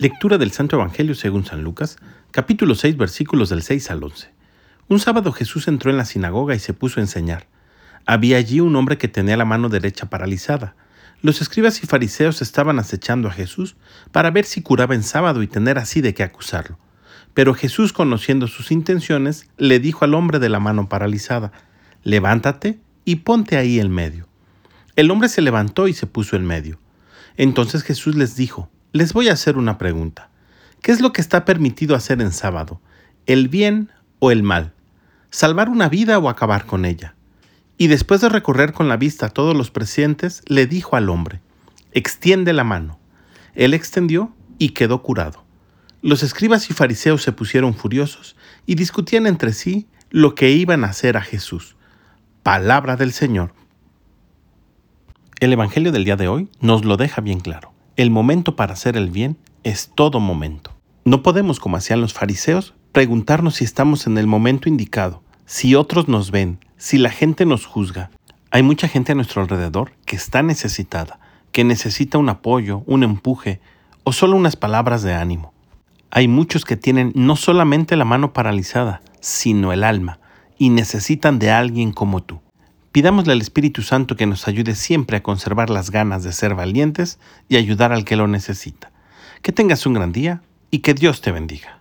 Lectura del Santo Evangelio según San Lucas, capítulo 6, versículos del 6 al 11. Un sábado Jesús entró en la sinagoga y se puso a enseñar. Había allí un hombre que tenía la mano derecha paralizada. Los escribas y fariseos estaban acechando a Jesús para ver si curaba en sábado y tener así de qué acusarlo. Pero Jesús, conociendo sus intenciones, le dijo al hombre de la mano paralizada, Levántate y ponte ahí en medio. El hombre se levantó y se puso en medio. Entonces Jesús les dijo, les voy a hacer una pregunta. ¿Qué es lo que está permitido hacer en sábado? ¿El bien o el mal? ¿Salvar una vida o acabar con ella? Y después de recorrer con la vista a todos los presentes, le dijo al hombre, extiende la mano. Él extendió y quedó curado. Los escribas y fariseos se pusieron furiosos y discutían entre sí lo que iban a hacer a Jesús. Palabra del Señor. El Evangelio del día de hoy nos lo deja bien claro. El momento para hacer el bien es todo momento. No podemos, como hacían los fariseos, preguntarnos si estamos en el momento indicado, si otros nos ven, si la gente nos juzga. Hay mucha gente a nuestro alrededor que está necesitada, que necesita un apoyo, un empuje o solo unas palabras de ánimo. Hay muchos que tienen no solamente la mano paralizada, sino el alma, y necesitan de alguien como tú. Pidámosle al Espíritu Santo que nos ayude siempre a conservar las ganas de ser valientes y ayudar al que lo necesita. Que tengas un gran día y que Dios te bendiga.